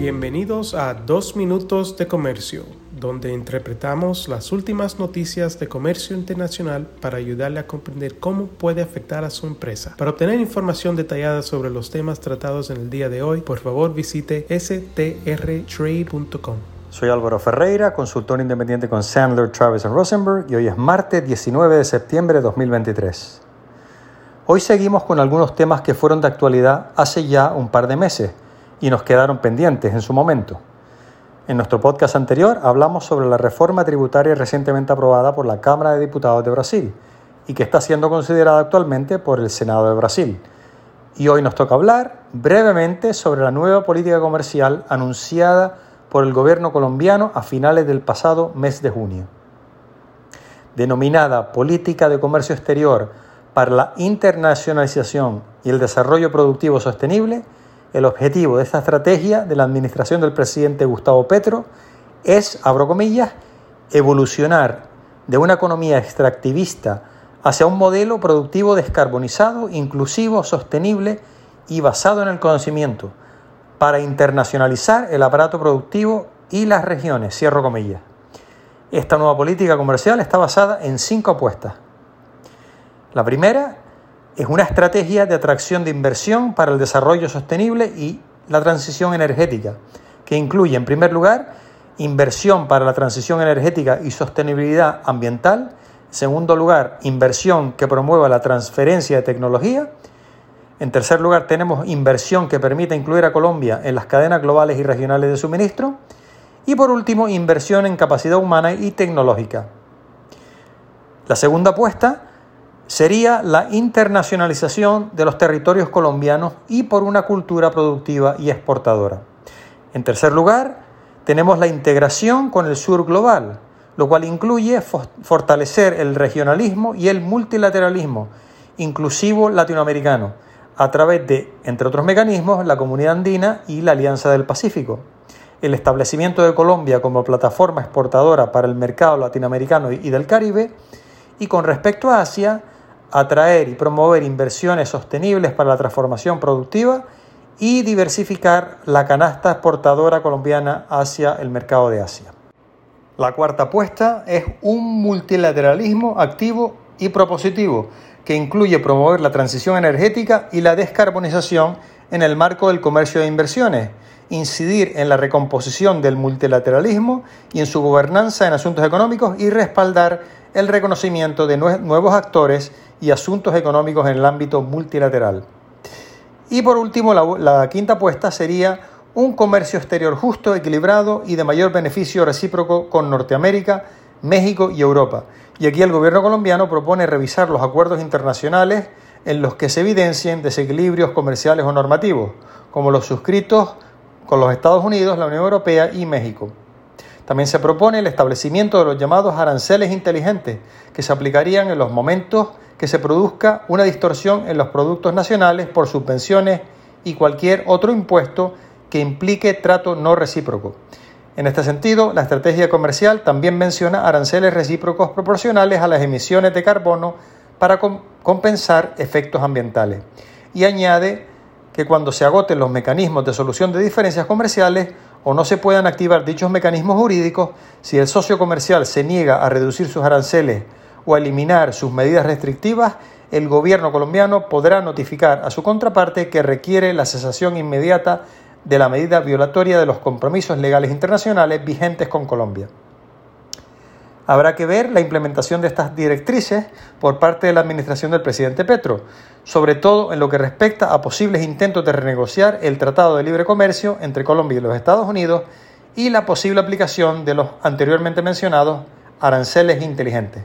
Bienvenidos a Dos Minutos de Comercio, donde interpretamos las últimas noticias de comercio internacional para ayudarle a comprender cómo puede afectar a su empresa. Para obtener información detallada sobre los temas tratados en el día de hoy, por favor visite strtrade.com. Soy Álvaro Ferreira, consultor independiente con Sandler, Travis Rosenberg y hoy es martes 19 de septiembre de 2023. Hoy seguimos con algunos temas que fueron de actualidad hace ya un par de meses y nos quedaron pendientes en su momento. En nuestro podcast anterior hablamos sobre la reforma tributaria recientemente aprobada por la Cámara de Diputados de Brasil y que está siendo considerada actualmente por el Senado de Brasil. Y hoy nos toca hablar brevemente sobre la nueva política comercial anunciada por el gobierno colombiano a finales del pasado mes de junio. Denominada Política de Comercio Exterior para la Internacionalización y el Desarrollo Productivo Sostenible, el objetivo de esta estrategia de la administración del presidente Gustavo Petro es, abro comillas, evolucionar de una economía extractivista hacia un modelo productivo descarbonizado, inclusivo, sostenible y basado en el conocimiento, para internacionalizar el aparato productivo y las regiones, cierro comillas. Esta nueva política comercial está basada en cinco apuestas. La primera es una estrategia de atracción de inversión para el desarrollo sostenible y la transición energética, que incluye, en primer lugar, inversión para la transición energética y sostenibilidad ambiental, en segundo lugar, inversión que promueva la transferencia de tecnología, en tercer lugar, tenemos inversión que permita incluir a Colombia en las cadenas globales y regionales de suministro, y por último, inversión en capacidad humana y tecnológica. La segunda apuesta sería la internacionalización de los territorios colombianos y por una cultura productiva y exportadora. En tercer lugar, tenemos la integración con el sur global, lo cual incluye fortalecer el regionalismo y el multilateralismo, inclusivo latinoamericano, a través de, entre otros mecanismos, la Comunidad Andina y la Alianza del Pacífico. El establecimiento de Colombia como plataforma exportadora para el mercado latinoamericano y del Caribe. Y con respecto a Asia, atraer y promover inversiones sostenibles para la transformación productiva y diversificar la canasta exportadora colombiana hacia el mercado de Asia. La cuarta apuesta es un multilateralismo activo y propositivo que incluye promover la transición energética y la descarbonización en el marco del comercio de inversiones, incidir en la recomposición del multilateralismo y en su gobernanza en asuntos económicos y respaldar el reconocimiento de nuevos actores y asuntos económicos en el ámbito multilateral. Y por último, la, quinta apuesta sería un comercio exterior justo, equilibrado y de mayor beneficio recíproco con Norteamérica, México y Europa. Y aquí el gobierno colombiano propone revisar los acuerdos internacionales en los que se evidencien desequilibrios comerciales o normativos, como los suscritos con los Estados Unidos, la Unión Europea y México. También se propone el establecimiento de los llamados aranceles inteligentes, que se aplicarían en los momentos que se produzca una distorsión en los productos nacionales por subvenciones y cualquier otro impuesto que implique trato no recíproco. En este sentido, la estrategia comercial también menciona aranceles recíprocos proporcionales a las emisiones de carbono para compensar efectos ambientales. Y añade que cuando se agoten los mecanismos de solución de diferencias comerciales, o no se puedan activar dichos mecanismos jurídicos si el socio comercial se niega a reducir sus aranceles eliminar sus medidas restrictivas, el gobierno colombiano podrá notificar a su contraparte que requiere la cesación inmediata de la medida violatoria de los compromisos legales internacionales vigentes con Colombia. Habrá que ver la implementación de estas directrices por parte de la administración del presidente Petro, sobre todo en lo que respecta a posibles intentos de renegociar el Tratado de Libre Comercio entre Colombia y los Estados Unidos y la posible aplicación de los anteriormente mencionados aranceles inteligentes.